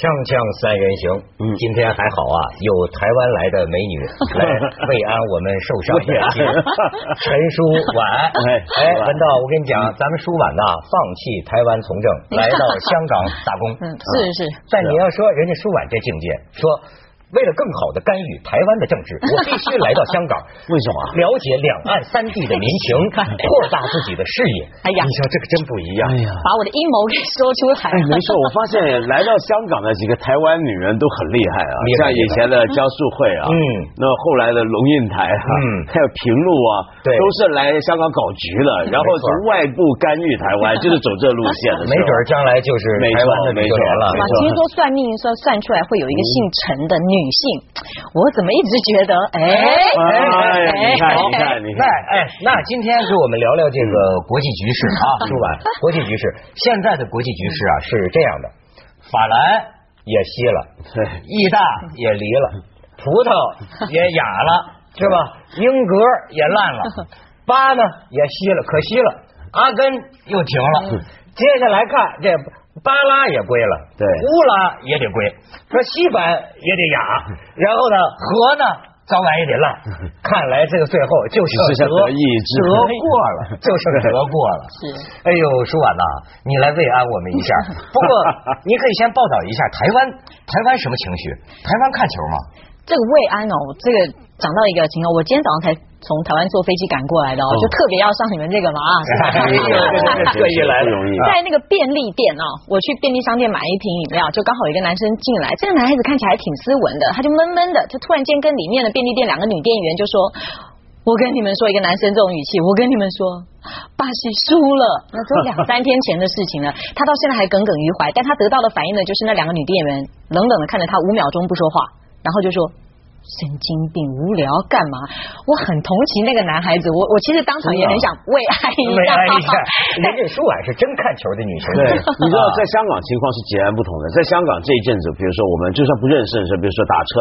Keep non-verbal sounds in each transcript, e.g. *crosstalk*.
锵锵三人行，今天还好啊，有台湾来的美女 *laughs* 来慰安我们受伤的心。陈淑婉，哎，文道，我跟你讲，咱们舒婉呐，放弃台湾从政，*laughs* 来到香港打工。嗯，是是。但你要说人家舒婉这境界，说。为了更好的干预台湾的政治，*laughs* 我必须来到香港。为什么？了解两岸三地的民情，*laughs* 扩大自己的视野。哎呀，你说这个真不一样。哎呀，把我的阴谋给说出来。哎，没错，我发现来到香港的几个台湾女人都很厉害啊，像以前的江素慧啊，嗯，那后来的龙应台啊，嗯，还有平路啊，对，都是来香港搞局的，然后从外部干预台湾，就是走这路线的。*laughs* 没准将来就是台湾的没错了。其实说算命说算出来会有一个姓陈的女。女性，我怎么一直觉得，哎哎，你看你看你看，哎，那今天给我们聊聊这个国际局势啊，*laughs* 舒婉国际局势，现在的国际局势啊是这样的，法兰也吸了，意大也离了，*laughs* 葡萄也哑了，是吧？英格也烂了，*laughs* 巴呢也吸了，可惜了，阿根又停了，接下来看这。巴拉也归了，对，乌拉也得归，说西班也得哑，*laughs* 然后呢，和呢早晚也得烂，*laughs* 看来这个最后就剩德德过了，就剩德过了。*laughs* 是，哎呦，舒婉呐，你来慰安我们一下。不过你可以先报道一下台湾，台湾什么情绪？台湾看球吗？这个慰安哦，这个讲到一个情况，我今天早上才。从台湾坐飞机赶过来的哦，就特别要上你们这个嘛啊，*laughs* 特意来不容易。在那个便利店啊，我去便利商店买一瓶饮料，就刚好有一个男生进来，这个男孩子看起来还挺斯文的，他就闷闷的，他突然间跟里面的便利店两个女店员就说：“我跟你们说，一个男生这种语气，我跟你们说，巴西输了，那都两三天前的事情了，他到现在还耿耿于怀，但他得到的反应呢，就是那两个女店员冷冷的看着他五秒钟不说话，然后就说。”神经病，无聊干嘛？我很同情那个男孩子，我我其实当场也很想为爱一下。一下，人家舒婉是真看球的女生。对，*laughs* 你知道在香港情况是截然不同的。在香港这一阵子，比如说我们就算不认识的时候，比如说打车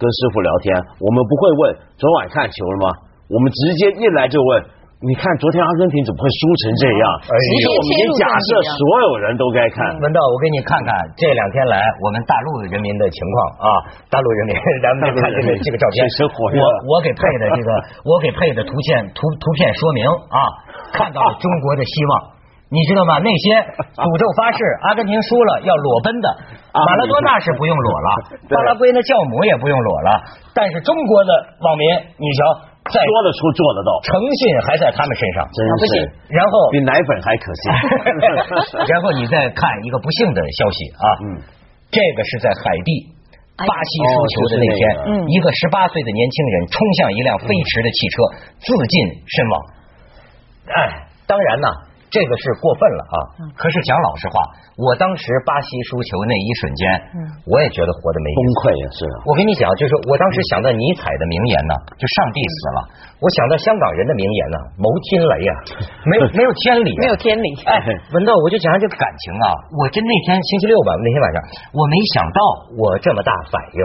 跟师傅聊天，我们不会问昨晚看球了吗？我们直接一来就问。你看，昨天阿根廷怎么会输成这样？其实我们已经假设所有人都该看。文道，我给你看看这两天来我们大陆人民的情况啊，大陆人民，*laughs* 咱们看这个这个照片，我我给配的这个，*laughs* 我给配的图片图图片说明啊，看到了中国的希望，你知道吗？那些 *laughs* 诅咒发誓阿根廷输了要裸奔的，马拉多纳是不用裸了，巴拉圭的教母也不用裸了，但是中国的网民，你瞧。说得出做得到，诚信还在他们身上，真是。然后比奶粉还可信。*laughs* 然后你再看一个不幸的消息啊，嗯，这个是在海地巴西输球的那天，一个十八岁的年轻人冲向一辆飞驰的汽车，自尽身亡。哎，当然呢。这个是过分了啊！可是讲老实话，我当时巴西输球那一瞬间，我也觉得活得没崩溃也！是我跟你讲，就是我当时想到尼采的名言呢，就上帝死了。我想到香港人的名言呢，谋天雷 *laughs* 呀，没有没有天理，没有天理。哎，文道，我就讲这个感情啊，我真那天星期六吧，那天晚上，我没想到我这么大反应。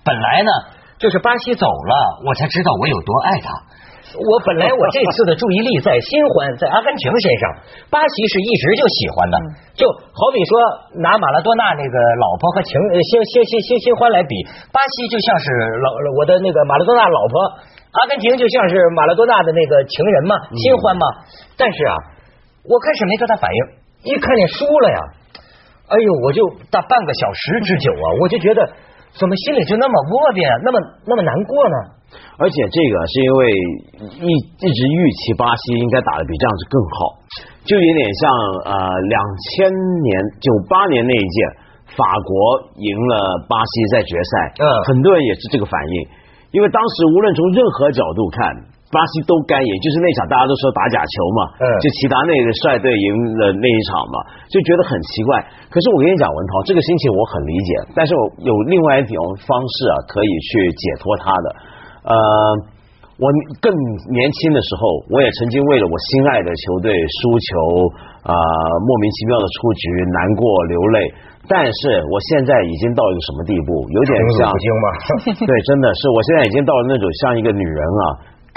本来呢，就是巴西走了，我才知道我有多爱他。我本来我这次的注意力在新欢在阿根廷身上，巴西是一直就喜欢的，就好比说拿马拉多纳那个老婆和情新新新新新欢来比，巴西就像是老我的那个马拉多纳老婆，阿根廷就像是马拉多纳的那个情人嘛，新欢嘛。但是啊，我开始没多大反应，一看见输了呀，哎呦，我就大半个小时之久啊，我就觉得怎么心里就那么窝边，那么那么难过呢？而且这个是因为一一直预期巴西应该打的比这样子更好，就有点像呃两千年九八年那一届法国赢了巴西在决赛，嗯，很多人也是这个反应，因为当时无论从任何角度看，巴西都该赢，就是那场大家都说打假球嘛，嗯，就齐达内的率队赢了那一场嘛，就觉得很奇怪。可是我跟你讲，文涛，这个心情我很理解，但是我有另外一种方式啊，可以去解脱他的。呃，我更年轻的时候，我也曾经为了我心爱的球队输球，啊，莫名其妙的出局，难过流泪。但是我现在已经到一个什么地步？有点像，*laughs* 对，真的是，我现在已经到了那种像一个女人啊，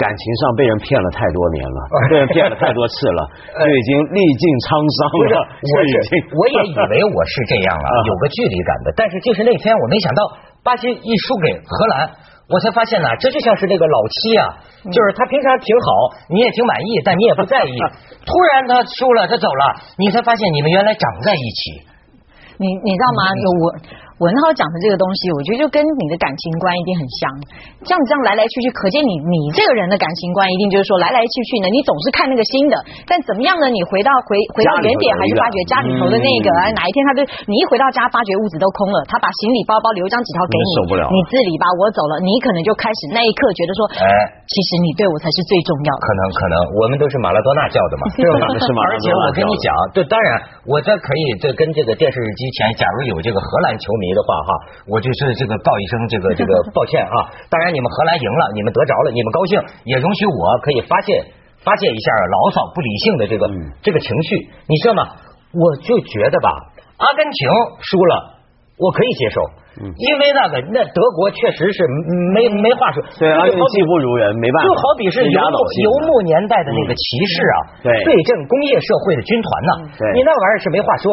感情上被人骗了太多年了，被人骗了太多次了，*laughs* 就已经历尽沧桑了。*laughs* 我已经我也以为我是这样了，*laughs* 有个距离感的。但是就是那天我没想到巴西一输给荷兰，我才发现呢，这就像是那个老七啊，就是他平常挺好，你也挺满意，但你也不在意。突然他输了，他走了，你才发现你们原来长在一起。你你知道吗？有我。文浩讲的这个东西，我觉得就跟你的感情观一定很像。这样这样来来去去，可见你你这个人的感情观一定就是说来来去去呢，你总是看那个新的。但怎么样呢？你回到回回到原点，还是发觉家里头的那个？哪一天他就你一回到家，发觉屋子都空了，他把行李包包留张纸条给你，受不了。你自理吧，我走了。你可能就开始那一刻觉得说，哎，其实你对我才是最重要的。可能可能，我们都是马拉多纳教的嘛，*laughs* 对吧？是马拉多纳。而且我跟你讲，对，当然我这可以这跟这个电视机前，假如有这个荷兰球迷的话，哈。我就是这个告一声这个 *laughs* 这个抱歉啊！当然你们荷兰赢了，你们得着了，你们高兴，也容许我可以发泄发泄一下牢骚不理性的这个这个情绪，你知道吗？我就觉得吧，阿根廷输了，我可以接受。因为那个那德国确实是没没话说，对，而且技不如人，没办法。就好比是游牧游牧年代的那个骑士啊，对，对阵工业社会的军团呐，你那玩意儿是没话说。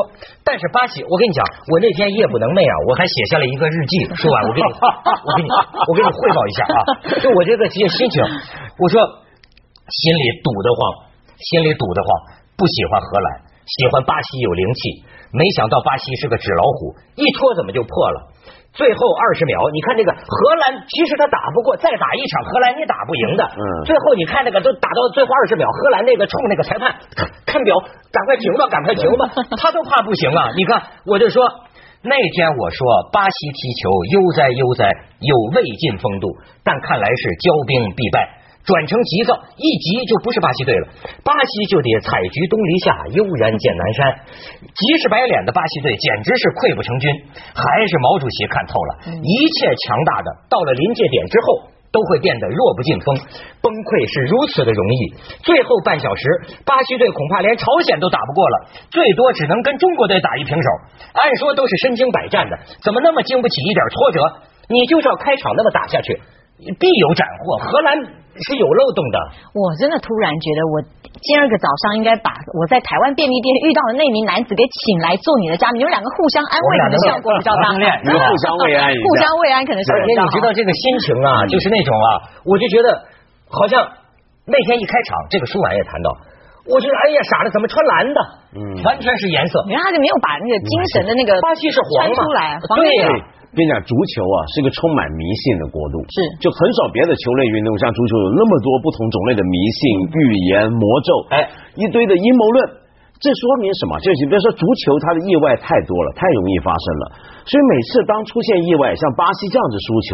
但是巴西，我跟你讲，我那天夜不能寐啊，我还写下了一个日记。说完，我给你，我给你，我给你汇报一下啊，*laughs* 就我这个这心情，我说心里堵得慌，心里堵得慌，不喜欢荷兰，喜欢巴西有灵气，没想到巴西是个纸老虎，一拖怎么就破了。最后二十秒，你看这个荷兰，其实他打不过，再打一场荷兰你打不赢的。嗯。最后你看那个都打到最后二十秒，荷兰那个冲那个裁判看表，赶快停吧，赶快停吧，*laughs* 他都怕不行啊！你看，我就说那天我说巴西踢球悠哉悠哉，有未尽风度，但看来是骄兵必败。转成急躁，一急就不是巴西队了。巴西就得采菊东篱下，悠然见南山。急是白脸的巴西队简直是溃不成军。还是毛主席看透了，一切强大的到了临界点之后，都会变得弱不禁风。崩溃是如此的容易。最后半小时，巴西队恐怕连朝鲜都打不过了，最多只能跟中国队打一平手。按说都是身经百战的，怎么那么经不起一点挫折？你就是要开场那么打下去，必有斩获。荷兰。是有漏洞的。我真的突然觉得，我今儿个早上应该把我在台湾便利店遇到的那名男子给请来做你的嘉宾，你们两个互相安慰，可能效果比较大。互相慰安，互相慰安可能是。你知道这个心情啊，就是那种啊，我就觉得好像那天一开场，这个舒婉也谈到，我觉得哎呀傻了，怎么穿蓝的？嗯，完全是颜色。你看他就没有把那个精神的那个巴西是黄出来，对呀。跟你讲，足球啊是个充满迷信的国度，是就很少别的球类运动像足球有那么多不同种类的迷信、预言、魔咒，哎，一堆的阴谋论。这说明什么？就是比如说足球，它的意外太多了，太容易发生了。所以每次当出现意外，像巴西这样子输球，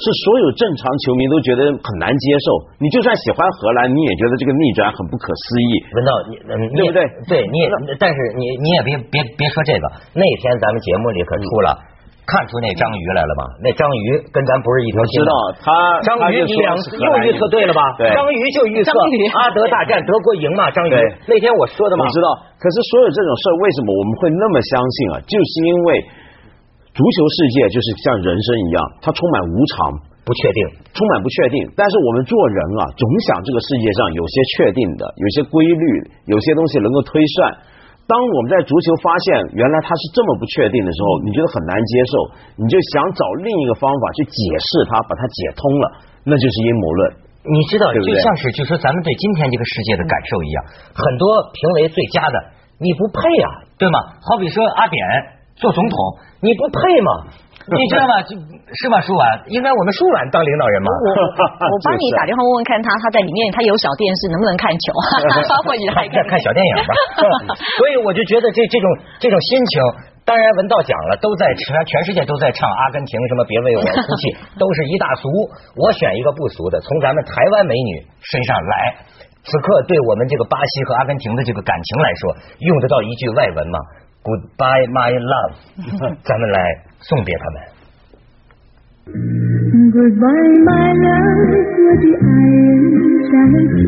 是所有正常球迷都觉得很难接受。你就算喜欢荷兰，你也觉得这个逆转很不可思议。文道，你对不对？对，你也，但是你你也别别别说这个。那天咱们节目里可出了。看出那章鱼来了吧？那章鱼跟咱不是一条心。知道他章鱼，你两次又预测对了吧？章鱼就预测阿德大战 *laughs* 德国赢嘛？章鱼那天我说的嘛。我知道，可是所有这种事儿，为什么我们会那么相信啊？就是因为足球世界就是像人生一样，它充满无常、不确定，充满不确定。但是我们做人啊，总想这个世界上有些确定的，有些规律，有些东西能够推算。当我们在足球发现原来它是这么不确定的时候，你觉得很难接受，你就想找另一个方法去解释它，把它解通了，那就是阴谋论。你知道，就像是就说咱们对今天这个世界的感受一样，很多评为最佳的，你不配啊，对吗？好比说阿扁做总统，你不配吗？*laughs* 你知道吗？是吗？舒婉，应该我们舒婉当领导人吗？我我帮你 *laughs* 打电话问问看他，他在里面，他有小电视，能不能看球？*laughs* 或者还看小电影吧。所以我就觉得这这种这种心情，当然文道讲了，都在全全世界都在唱阿根廷什么别为我哭泣，都是一大俗。我选一个不俗的，从咱们台湾美女身上来。此刻对我们这个巴西和阿根廷的这个感情来说，用得到一句外文吗？Goodbye, my love，咱们来送别他们。Goodbye, my love，我的爱人再见。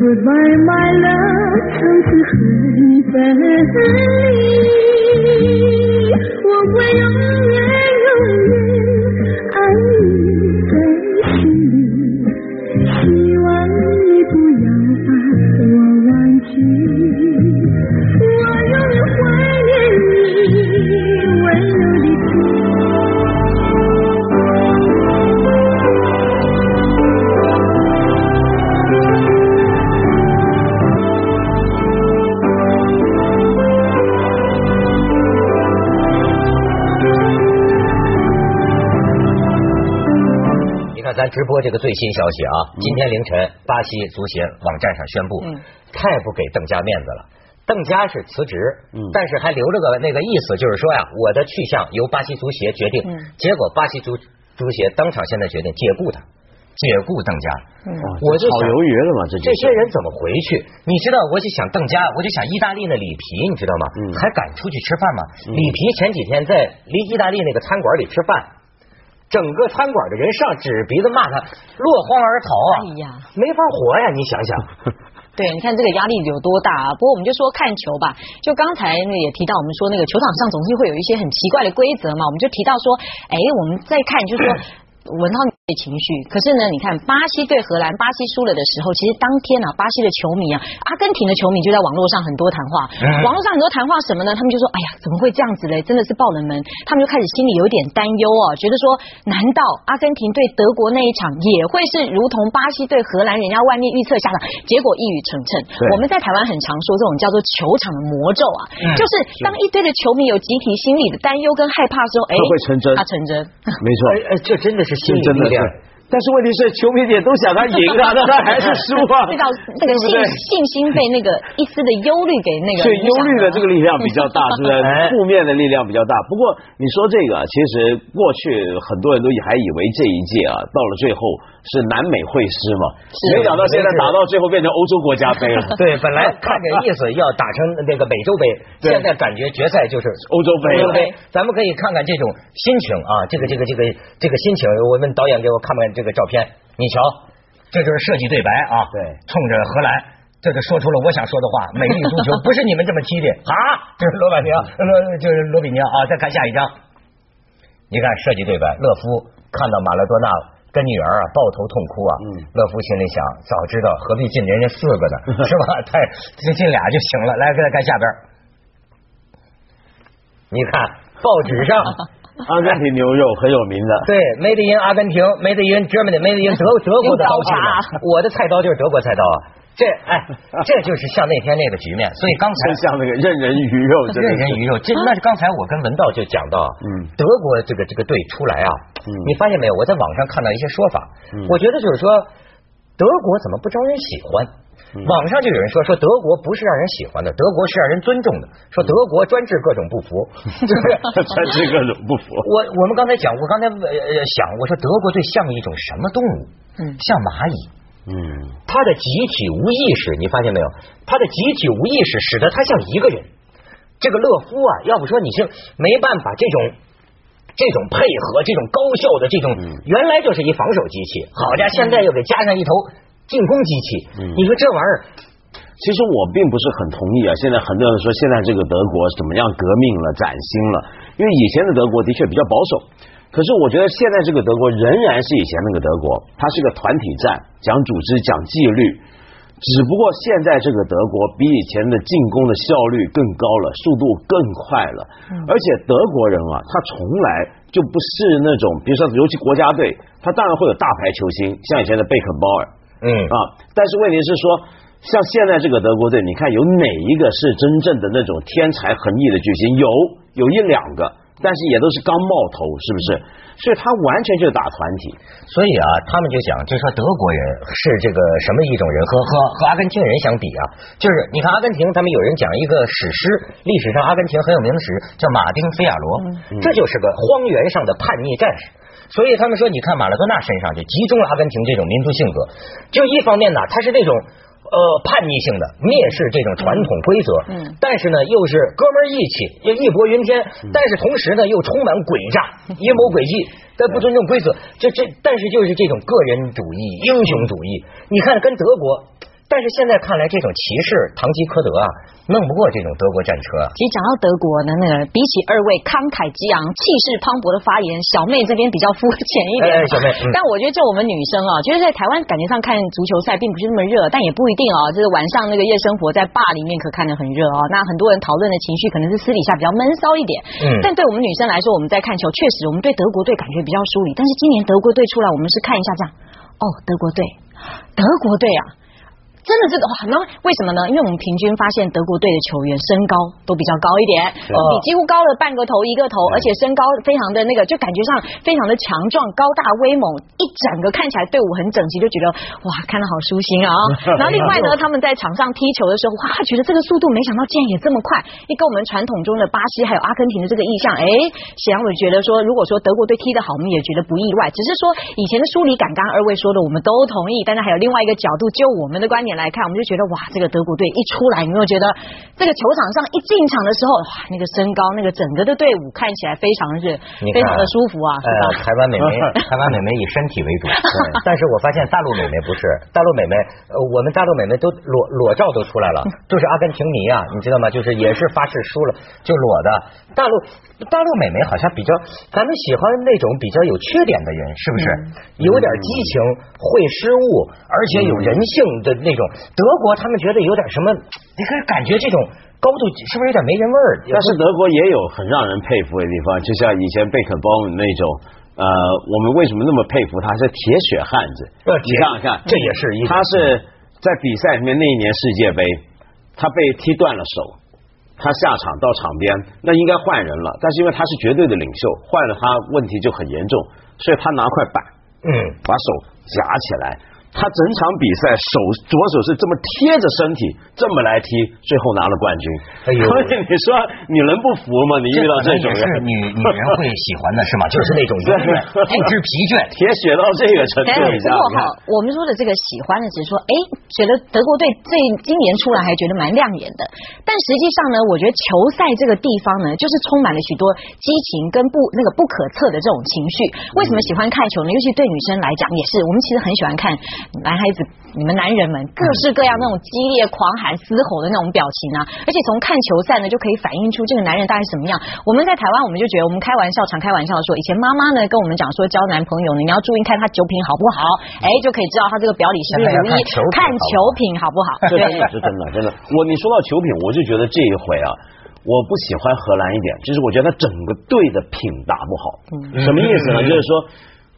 Goodbye, my love，从此和你分离。我会永远咱直播这个最新消息啊，今天凌晨巴西足协网站上宣布，太不给邓家面子了。邓家是辞职，但是还留着个那个意思，就是说呀，我的去向由巴西足协决定。结果巴西足足协当场现在决定解雇他。解雇邓家，我就炒鱿鱼了嘛？这这些人怎么回去？你知道，我就想邓家，我就想意大利那里皮，你知道吗？还敢出去吃饭吗？里皮前几天在离意大利那个餐馆里吃饭，整个餐馆的人上指鼻子骂他落荒而逃啊！哎呀，没法活呀！你想想，*laughs* 对，你看这个压力有多大啊！不过我们就说看球吧，就刚才那也提到，我们说那个球场上总是会有一些很奇怪的规则嘛，我们就提到说，哎，我们再看就是说。闻到你的情绪，可是呢，你看巴西对荷兰，巴西输了的时候，其实当天啊，巴西的球迷啊，阿根廷的球迷就在网络上很多谈话，网络上很多谈话什么呢？他们就说，哎呀，怎么会这样子嘞？真的是爆冷门，他们就开始心里有点担忧哦，觉得说，难道阿根廷对德国那一场也会是如同巴西对荷兰，人家外面预测下的，结果一语成谶。我们在台湾很常说这种叫做球场的魔咒啊，就是当一堆的球迷有集体心理的担忧跟害怕的时候，哎，会成真，它成真，没错，哎，这真的是。心理力量。但是问题是，球迷也都想他赢啊，*laughs* 但他还是输啊。知道这个信信心被那个一丝的忧虑给那个。*laughs* 所以忧虑的这个力量比较大，是不是？*laughs* 负面的力量比较大。不过你说这个，其实过去很多人都还以为这一届啊，到了最后是南美会师嘛，没想到现在打到最后变成欧洲国家杯了。对，本来看着意思要打成那个美洲杯，现在感觉决赛就是欧洲杯。欧洲杯，咱们可以看看这种心情啊，这个这个这个这个心情，我们导演给我看看这。这个照片，你瞧，这就是设计对白啊！对，冲着荷兰，这就说出了我想说的话。美丽足球不是你们这么踢的啊！这 *laughs* 是罗百尼，罗就是罗比尼啊！再看下一张，你看设计对白，勒夫看到马拉多纳跟女儿啊抱头痛哭啊，乐夫心里想，早知道何必进人家四个呢，*laughs* 是吧？太就进俩就行了。来，再看下边，你看报纸上。*laughs* 阿根廷牛肉很有名的，对，Made in 阿根廷，Made in Germany，Made in 德 *laughs* 德国的刀具嘛，我的菜刀就是德国菜刀啊，这哎，*laughs* 这就是像那天那个局面，所以刚才像那个任人鱼肉，任人鱼肉，这那是刚才我跟文道就讲到，嗯，德国这个这个队出来啊，你发现没有？我在网上看到一些说法，我觉得就是说德国怎么不招人喜欢？网上就有人说说德国不是让人喜欢的，德国是让人尊重的。说德国专治各种不服，*laughs* *laughs* 专治各种不服。我我们刚才讲，我刚才呃想，我说德国最像一种什么动物？嗯，像蚂蚁。嗯，它的集体无意识，你发现没有？它的集体无意识使得它像一个人。这个勒夫啊，要不说你是没办法，这种这种配合，这种高效的这种，原来就是一防守机器。好家伙，现在又给加上一头。进攻机器，你说这玩意儿，其实我并不是很同意啊。现在很多人说现在这个德国怎么样革命了、崭新了，因为以前的德国的确比较保守。可是我觉得现在这个德国仍然是以前那个德国，它是个团体战，讲组织、讲纪律。只不过现在这个德国比以前的进攻的效率更高了，速度更快了。而且德国人啊，他从来就不是那种，比如说尤其国家队，他当然会有大牌球星，像以前的贝肯鲍尔。嗯啊，但是问题是说，像现在这个德国队，你看有哪一个是真正的那种天才横溢的巨星？有，有一两个，但是也都是刚冒头，是不是？所以他完全就是打团体。所以啊，他们就讲，就说德国人是这个什么一种人，和和和阿根廷人相比啊，就是你看阿根廷，他们有人讲一个史诗，历史上阿根廷很有名的史叫马丁菲亚罗，这就是个荒原上的叛逆战士。所以他们说，你看马拉多纳身上就集中了阿根廷这种民族性格。就一方面呢，他是那种呃叛逆性的，蔑视这种传统规则。嗯。但是呢，又是哥们义气，又义薄云天。但是同时呢，又充满诡诈、阴谋诡计，但不尊重规则。这这，但是就是这种个人主义、英雄主义。你看，跟德国。但是现在看来，这种骑士堂吉诃德啊，弄不过这种德国战车。其实讲到德国呢，那个比起二位慷慨激昂、气势磅礴的发言，小妹这边比较肤浅一点。哎小妹，但我觉得就我们女生啊，就是在台湾感觉上看足球赛并不是那么热，但也不一定啊。就是晚上那个夜生活在坝里面可看得很热啊。那很多人讨论的情绪可能是私底下比较闷骚一点。嗯。但对我们女生来说，我们在看球，确实我们对德国队感觉比较疏离。但是今年德国队出来，我们是看一下这样。哦，德国队，德国队啊。真的这个哇，那为什么呢？因为我们平均发现德国队的球员身高都比较高一点，比几乎高了半个头一个头，而且身高非常的那个，就感觉上非常的强壮、高大威猛，一整个看起来队伍很整齐，就觉得哇，看得好舒心啊。然后另外呢，他们在场上踢球的时候，哇，觉得这个速度没想到竟然也这么快，一跟我们传统中的巴西还有阿根廷的这个意象，哎，显然我觉得说，如果说德国队踢得好，我们也觉得不意外，只是说以前的梳理感，刚刚二位说的，我们都同意，但是还有另外一个角度，就我们的观点来看，我们就觉得哇，这个德国队一出来，你有没有觉得这个球场上一进场的时候，哇，那个身高，那个整个的队伍看起来非常是非常的舒服啊。呃，台湾美眉，台湾美眉以身体为主，*laughs* 但是我发现大陆美眉不是，大陆美眉，呃，我们大陆美眉都裸裸照都出来了，就是阿根廷迷啊，你知道吗？就是也是发誓输了就裸的。大陆大陆美眉好像比较，咱们喜欢那种比较有缺点的人，是不是？有点激情，会失误，而且有人性的那种。德国他们觉得有点什么，你可以感觉这种高度是不是有点没人味儿？但是德国也有很让人佩服的地方，就像以前贝肯鲍姆那种，呃，我们为什么那么佩服他？是铁血汉子。你想想看，这也是一，他是在比赛里面那一年世界杯，他被踢断了手，他下场到场边，那应该换人了，但是因为他是绝对的领袖，换了他问题就很严重，所以他拿块板，嗯，把手夹起来。他整场比赛手左手是这么贴着身体这么来踢，最后拿了冠军。哎呦，*laughs* 你说你能不服吗？你遇到这种人，是女女人会喜欢的是吗？*laughs* 就是那种永远不知疲倦，*laughs* 铁血到这个程度。不过哈，我们说的这个喜欢的，只是说，哎，觉得德国队这今年出来还觉得蛮亮眼的。但实际上呢，我觉得球赛这个地方呢，就是充满了许多激情跟不那个不可测的这种情绪。为什么喜欢看球呢？尤其对女生来讲也是，我们其实很喜欢看。男孩子，你们男人们各式各样那种激烈、狂喊、嘶吼的那种表情啊，而且从看球赛呢，就可以反映出这个男人大概什么样。我们在台湾，我们就觉得我们开玩笑，常开玩笑说，以前妈妈呢跟我们讲说，交男朋友呢，你要注意看他酒品好不好，*laughs* 哎，就可以知道他这个表里是不是如一。看球品好不好？这真的。是真的，真的。我你说到球品，我就觉得这一回啊，我不喜欢荷兰一点，就是我觉得他整个队的品打不好。嗯什么意思呢？就是说。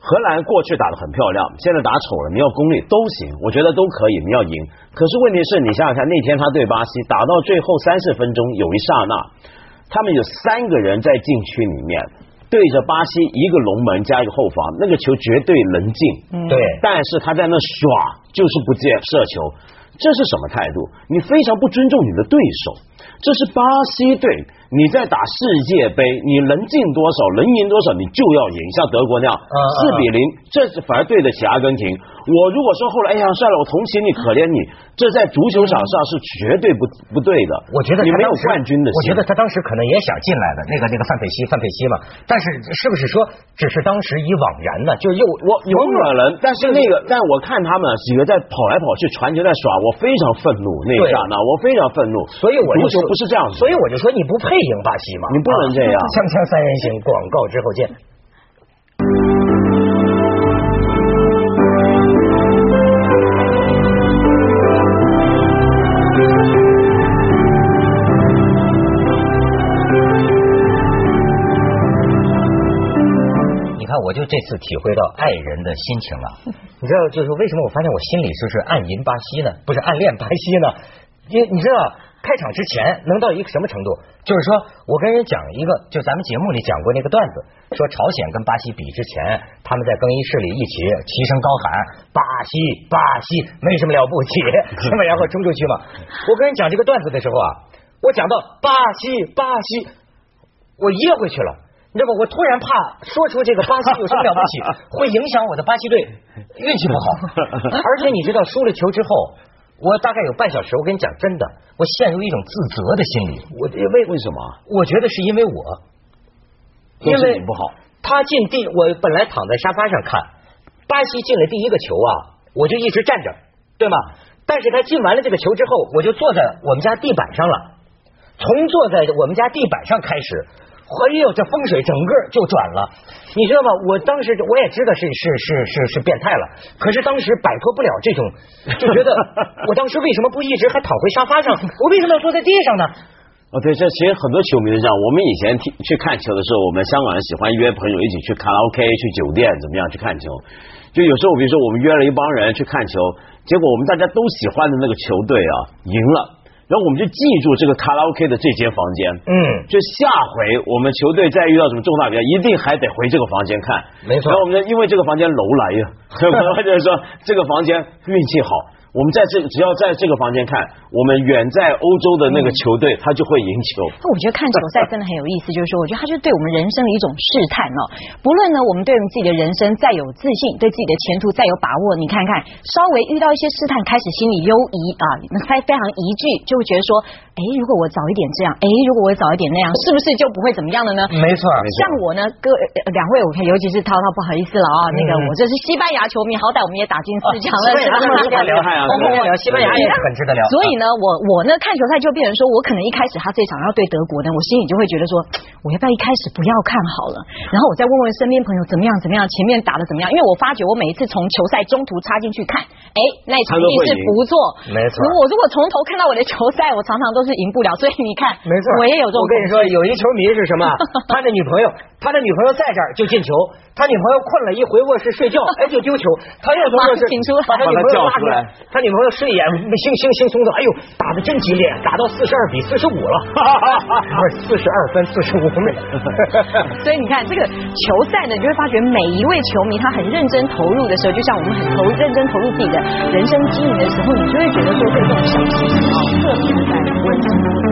荷兰过去打的很漂亮，现在打丑了，你要功力都行，我觉得都可以，你要赢。可是问题是你想想看，那天他对巴西打到最后三十分钟，有一刹那，他们有三个人在禁区里面对着巴西一个龙门加一个后防，那个球绝对能进。对，但是他在那耍，就是不接射球，这是什么态度？你非常不尊重你的对手，这是巴西队。你在打世界杯，你能进多少，能赢多少，你就要赢，像德国那样四比零，这是反而对得起阿根廷。我如果说后来，哎呀，算了，我同情你，可怜你，这在足球场上是绝对不不对的。我觉得你没有冠军的，我觉得他当时可能也想进来的，那个那个范佩西，范佩西嘛。但是是不是说只是当时已惘然呢？就又我有可能，但是那个，但我看他们几个在跑来跑去，传球在耍，我非常愤怒那一刹那，我非常愤怒。所以我足球不是这样的，所以我就说你不配赢巴西嘛，你不能这样。锵锵三人行，广告之后见。我就这次体会到爱人的心情了，*laughs* 你知道，就是为什么我发现我心里就是暗吟巴西呢？不是暗恋巴西呢？因为你知道，开场之前能到一个什么程度？就是说我跟人讲一个，就咱们节目里讲过那个段子，说朝鲜跟巴西比之前，他们在更衣室里一起齐声高喊“巴西，巴西，没什么了不起”，*laughs* 那么？然后冲出去嘛。我跟人讲这个段子的时候啊，我讲到巴西，巴西，我噎回去了。你知道吗？我突然怕说出这个巴西有什么了不起，*laughs* 会影响我的巴西队运气不好。*laughs* 而且你知道输了球之后，我大概有半小时，我跟你讲真的，我陷入一种自责的心理。我为为什么？我觉得是因为我，因为不好。他进第，我本来躺在沙发上看，巴西进了第一个球啊，我就一直站着，对吗？但是他进完了这个球之后，我就坐在我们家地板上了。从坐在我们家地板上开始。哎呦，这风水整个就转了，你知道吗？我当时我也知道是是是是是变态了，可是当时摆脱不了这种，就觉得 *laughs* 我当时为什么不一直还躺回沙发上？我为什么要坐在地上呢？哦，对，这其实很多球迷都这样。我们以前去去看球的时候，我们香港人喜欢约朋友一起去卡拉 OK、去酒店怎么样去看球。就有时候，比如说我们约了一帮人去看球，结果我们大家都喜欢的那个球队啊赢了，然后我们就记住这个卡拉 OK 的这间房间。嗯，就下回我们球队再遇到什么重大比赛，一定还得回这个房间看。没错然后我们就因为这个房间楼来呀，*laughs* 就是说这个房间运气好。我们在这只要在这个房间看，我们远在欧洲的那个球队，他就会赢球。那我觉得看球赛真的很有意思，就是说，我觉得它就是对我们人生的一种试探哦。*laughs* 不论呢，我们对我们自己的人生再有自信，对自己的前途再有把握，你看看，稍微遇到一些试探，开始心里忧疑啊，非非常疑惧，就会觉得说，哎，如果我早一点这样，哎，如果我早一点那样，*laughs* 是不是就不会怎么样了呢？没错，像我呢，各呃两位，我看尤其是涛涛，不好意思了啊，那个嗯我这是西班牙球迷，好歹我们也打进四强了，西班牙是吧这么厉害啊哦西班牙也很值得聊所以呢，我我呢看球赛就变成说，我可能一开始他这场要对德国呢，我心里就会觉得说，我要不要一开始不要看好了？然后我再问问身边朋友怎么样怎么样，前面打的怎么样？因为我发觉我每一次从球赛中途插进去看，哎，那一场一定是不错。没错如果我如果从头看到我的球赛，我常常都是赢不了。所以你看，没错，我也有这种。我跟你说，有一球迷是什么？*laughs* 他的女朋友，他的女朋友在这儿就进球，他女朋友困了，一回卧室睡觉，*laughs* 哎就丢球，他又从卧室把他请出把他女朋友拉出来。他叫出来，他女朋友睡眼惺惺惺忪的，哎呦，打的真激烈，打到四十二比四十五了，*laughs* 不是四十二分四十五秒。*laughs* 所以你看这个球赛呢，你就会发觉每一位球迷他很认真投入的时候，就像我们很投认真投入自己的人生经营的时候，你就会觉得说对这种小事情啊特别的在关心。